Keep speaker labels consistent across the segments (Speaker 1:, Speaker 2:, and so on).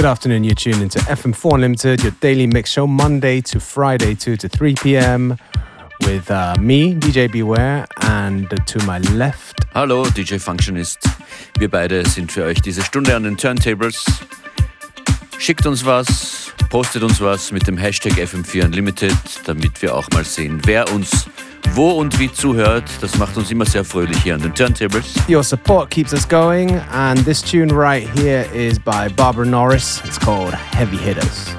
Speaker 1: Good afternoon, you're tuned into FM4 Unlimited, your daily mix show, Monday to Friday, 2 to 3 p.m. with uh, me, DJ Beware, and to my left.
Speaker 2: Hallo, DJ Functionist. Wir beide sind für euch diese Stunde an den Turntables. Schickt uns was, postet uns was mit dem Hashtag FM4 Unlimited, damit wir auch mal sehen, wer uns wo und wie zuhört. Das macht uns immer sehr fröhlich hier an den Turntables.
Speaker 1: Your support keeps us going, and this tune right here is by Barbara Norris. It's called Heavy Hitters.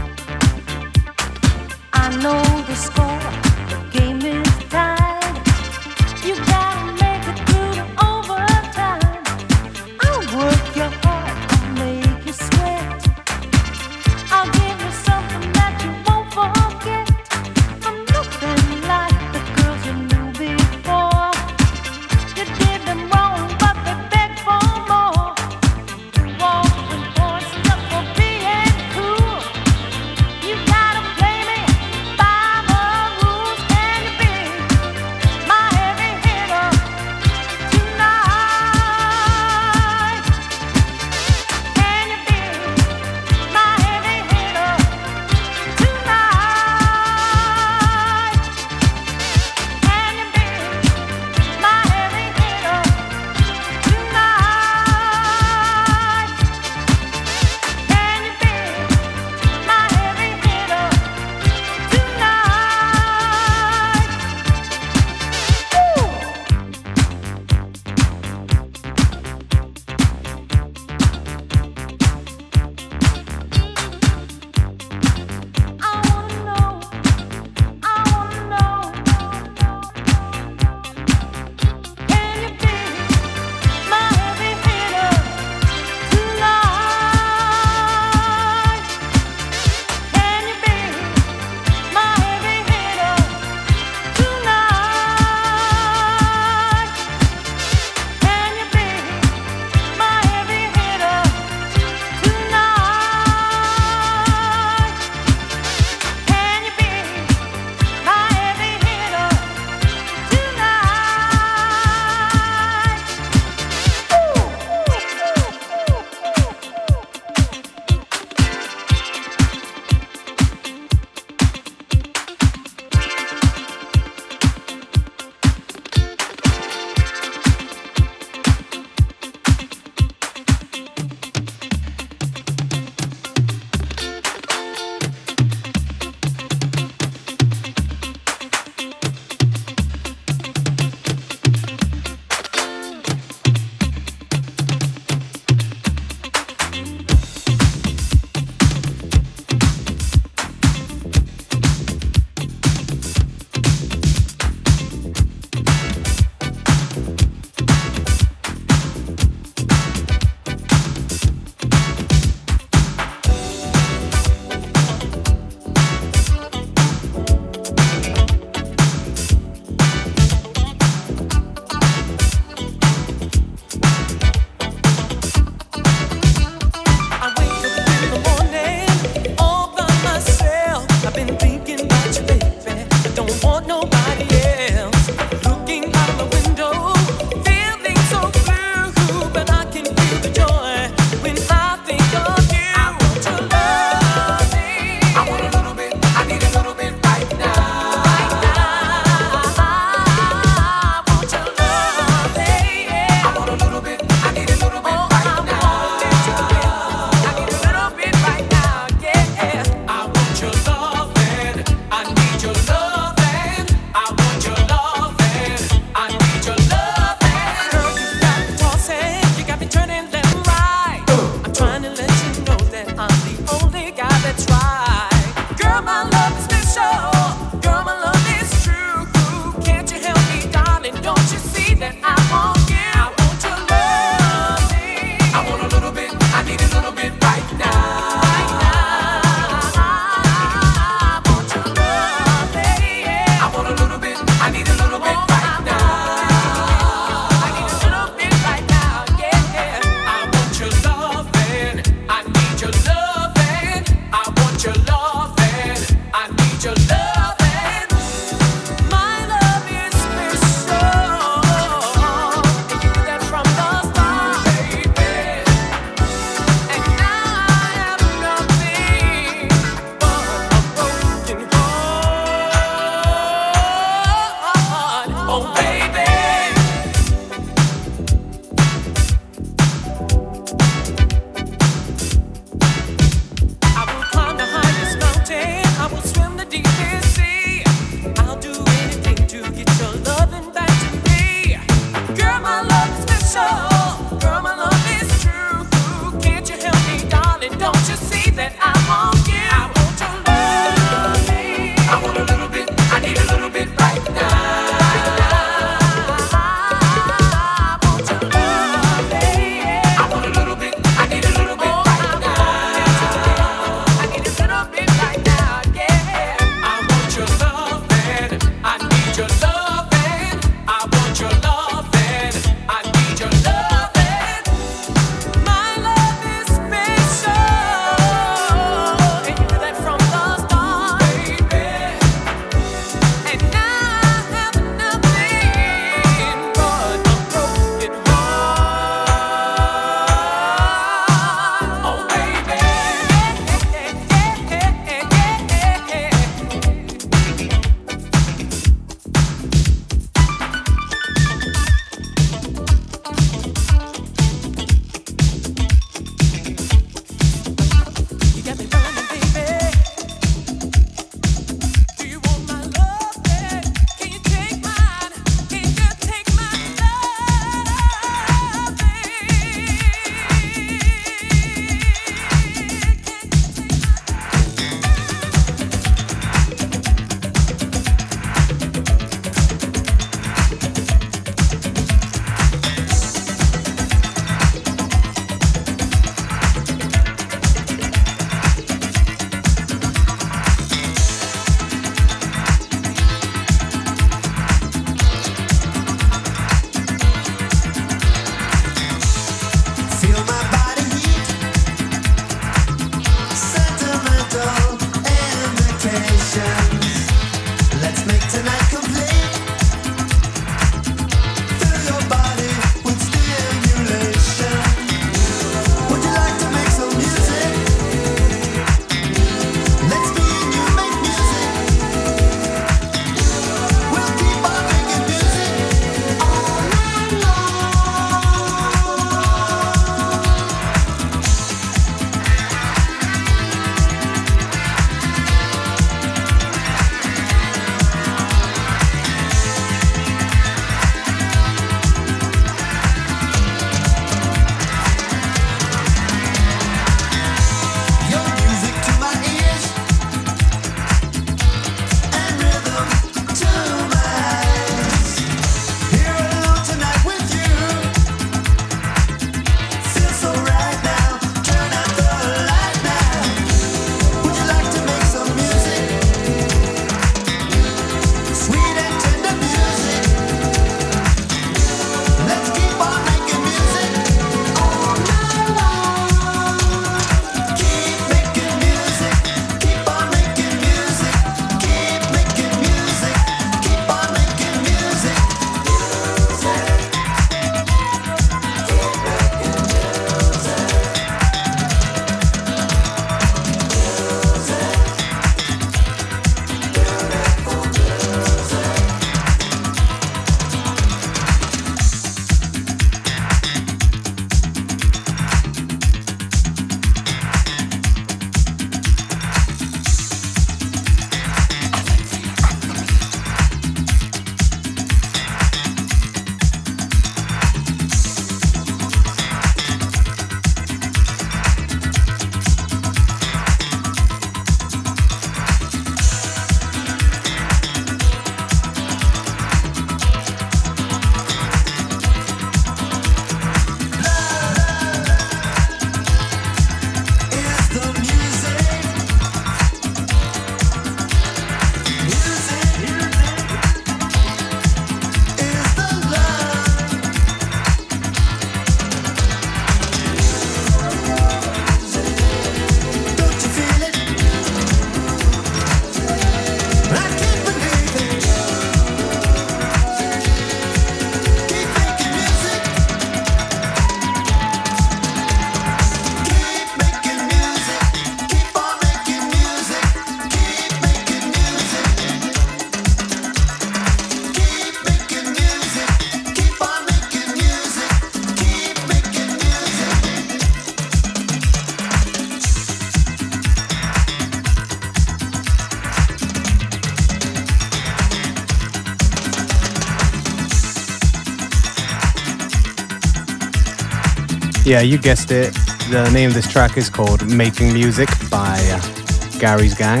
Speaker 1: Yeah, you guessed it. The name of this track is called Making Music by uh, Gary's Gang.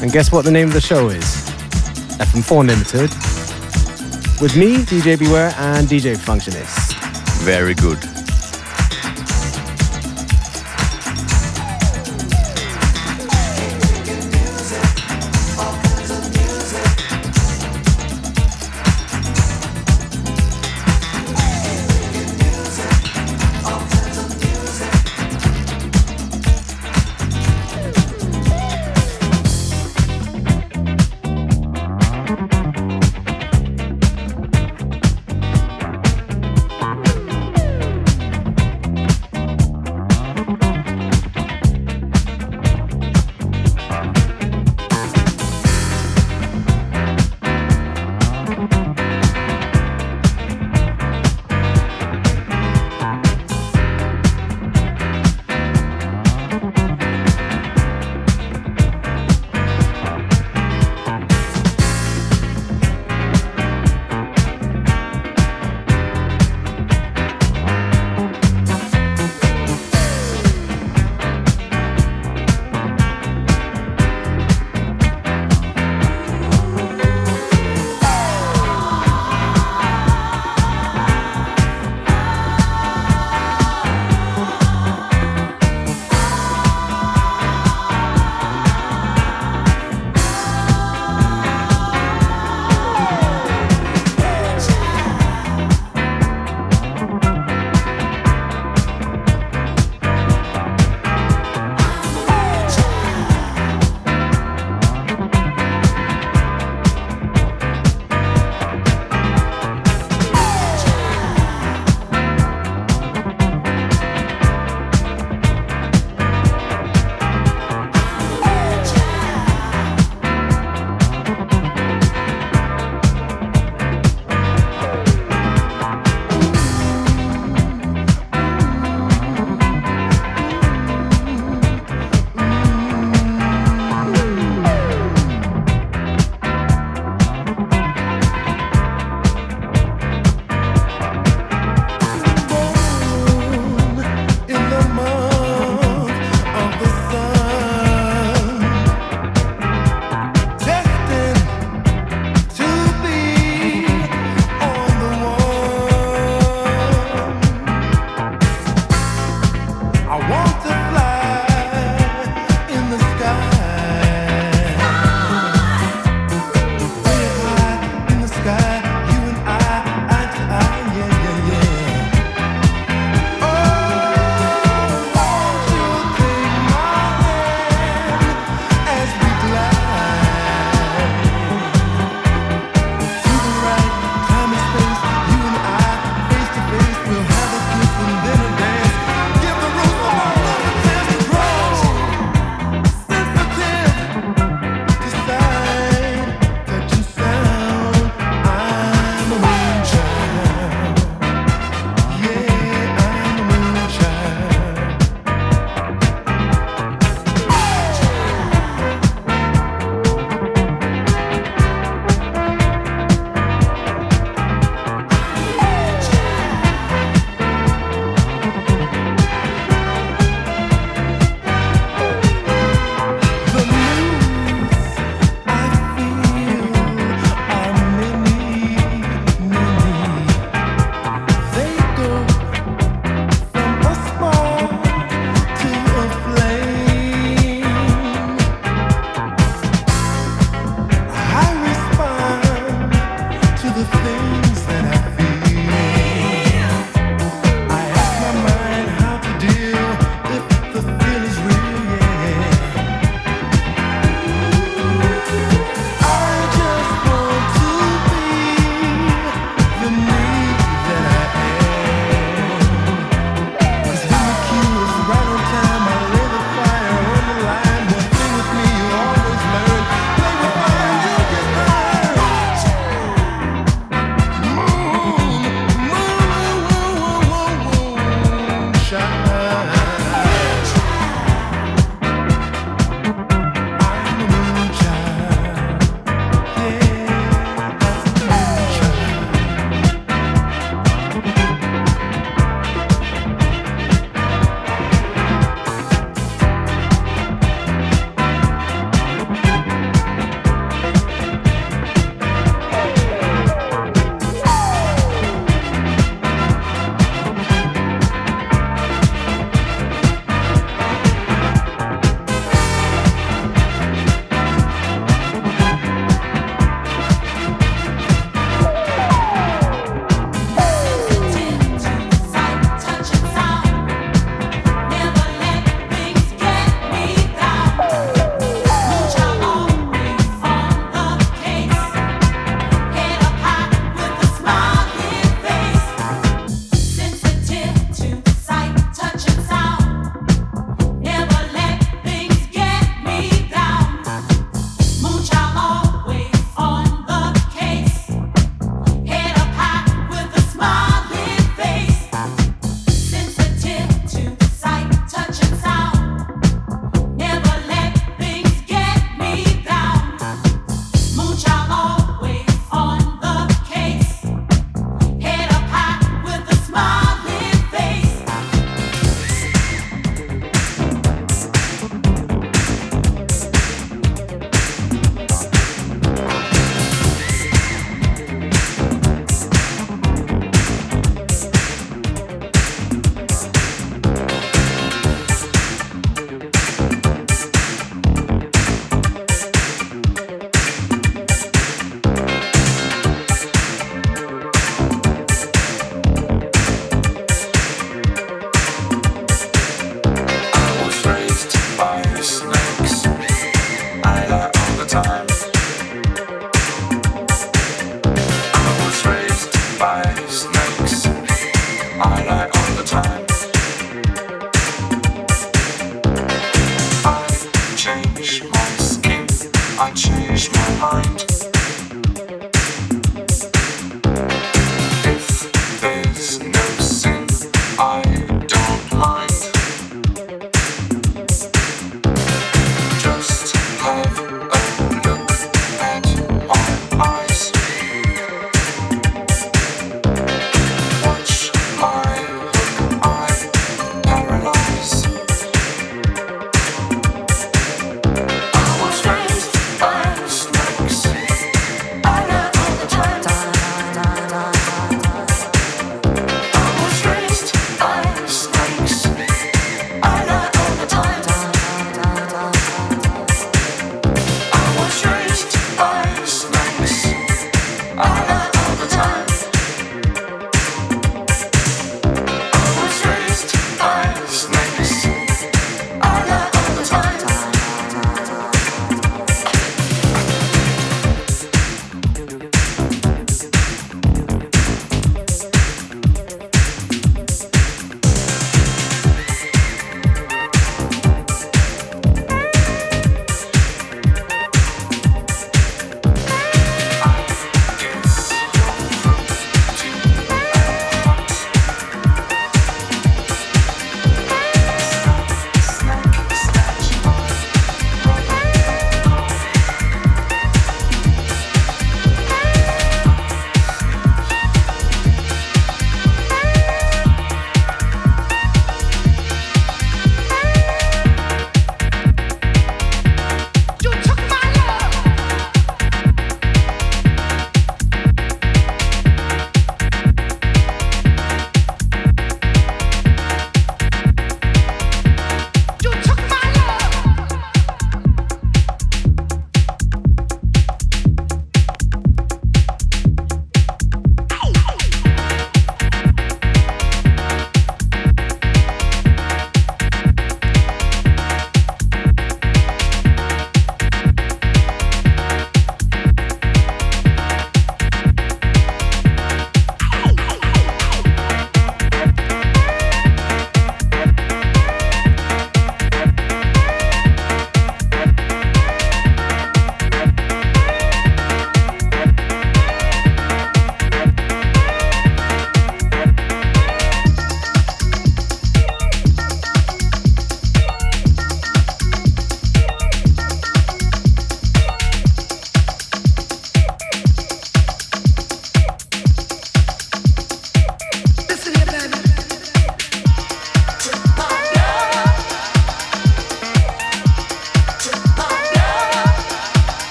Speaker 1: And guess what the name of the show is? FM4 Limited. With me, DJ Beware, and DJ Functionist.
Speaker 3: Very good.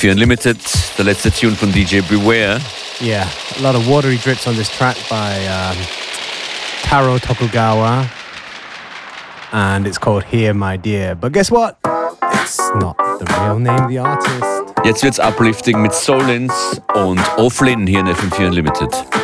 Speaker 2: FM4 Unlimited, der letzte Tune von DJ Beware.
Speaker 1: Yeah, a lot of watery drips on this track by um, Taro Tokugawa. And it's called Here My Dear. But guess what? It's not the real name of the artist.
Speaker 2: Jetzt wird's uplifting mit Solins und Offlin hier in FM4 Unlimited.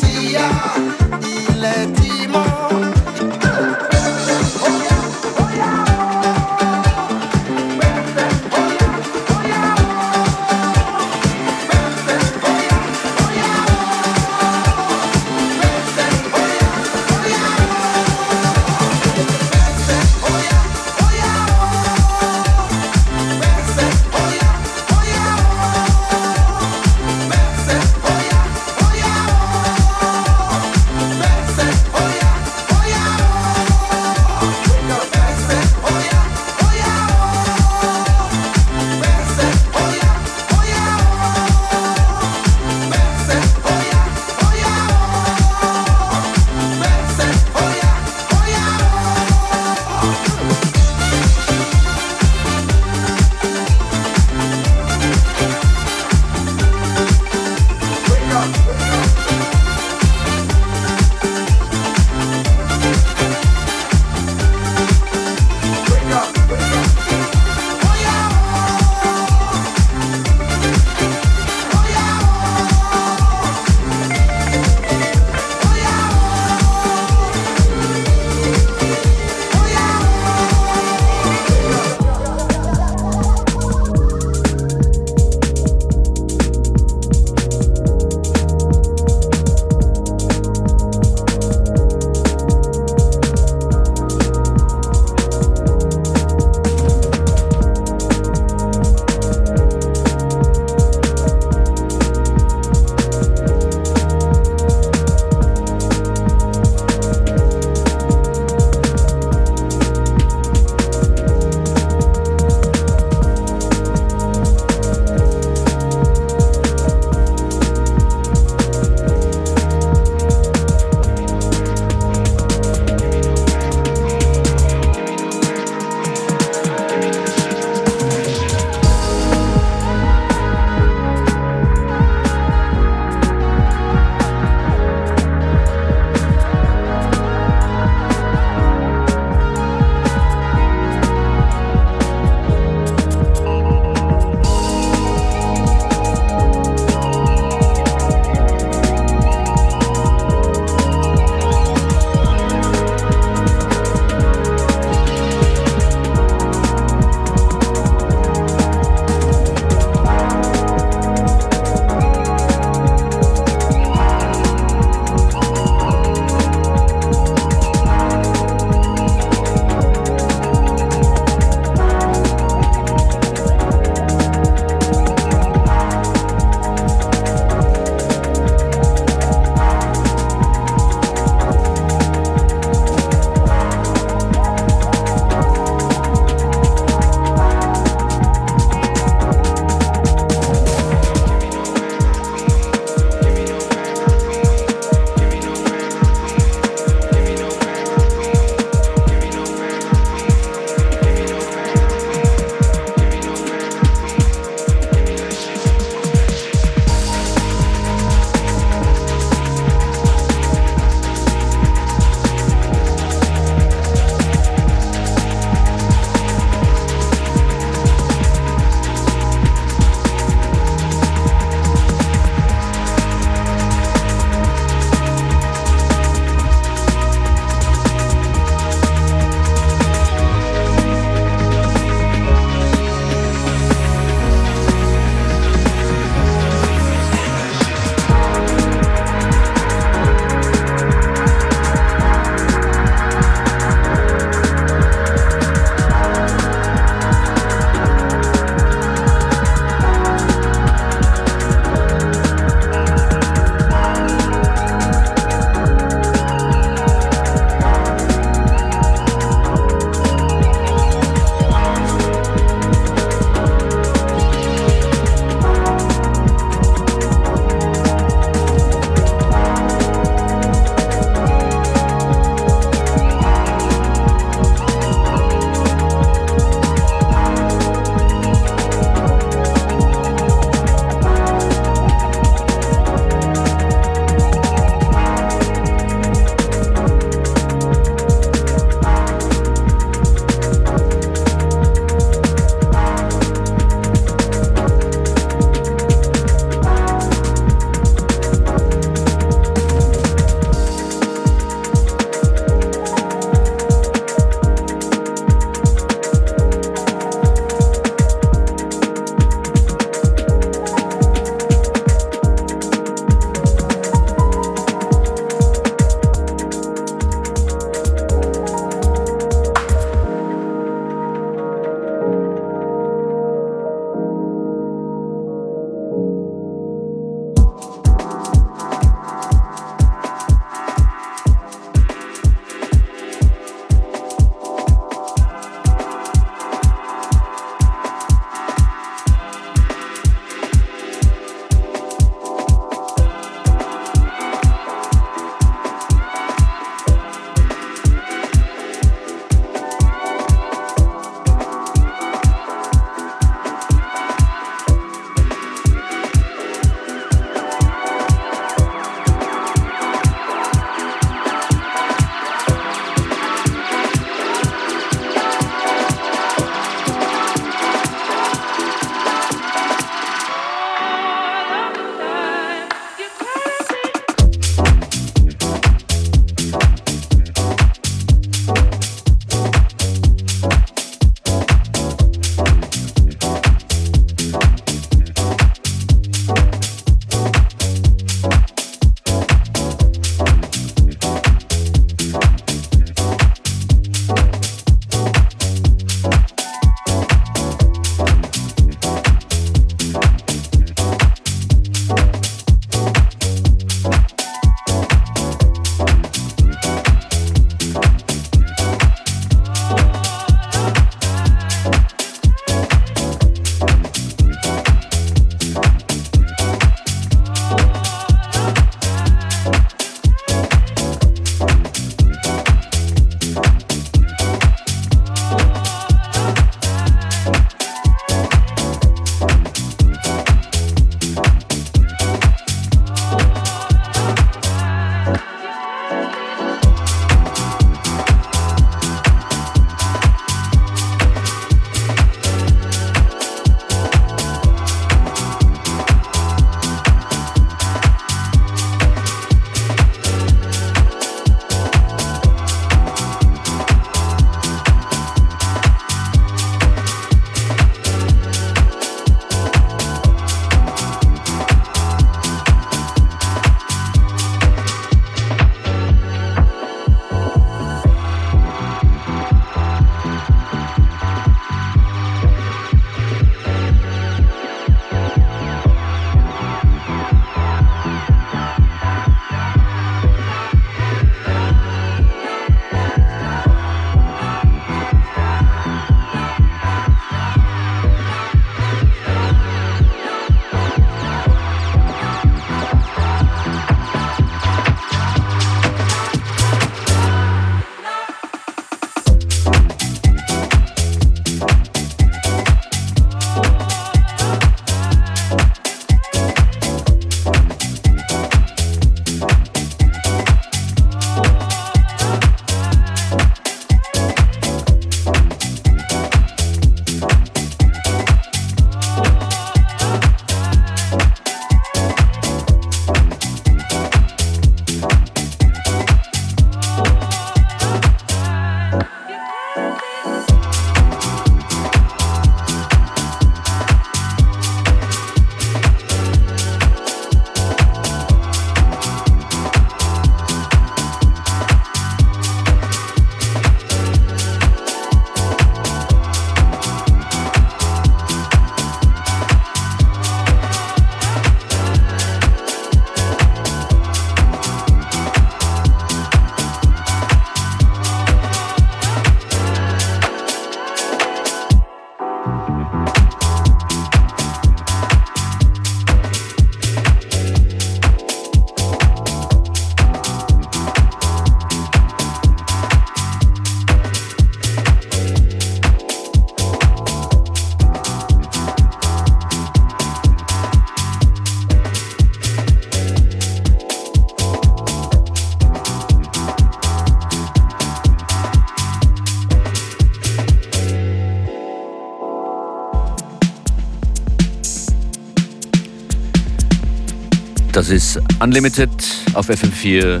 Speaker 2: Das ist Unlimited auf FM4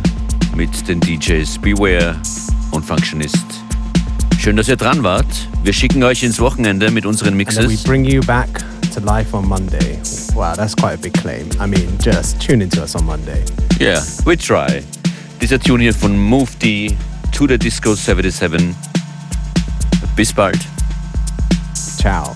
Speaker 2: mit den DJs Beware und Functionist. Schön, dass ihr dran wart. Wir schicken euch ins Wochenende mit unseren Mixes.
Speaker 1: And we bring you back to life on Monday. Wow, that's quite a big claim. I mean, just tune into us on Monday.
Speaker 2: Yeah, we try. Dieser Tune hier von Move D to the Disco 77. Bis bald.
Speaker 1: Ciao.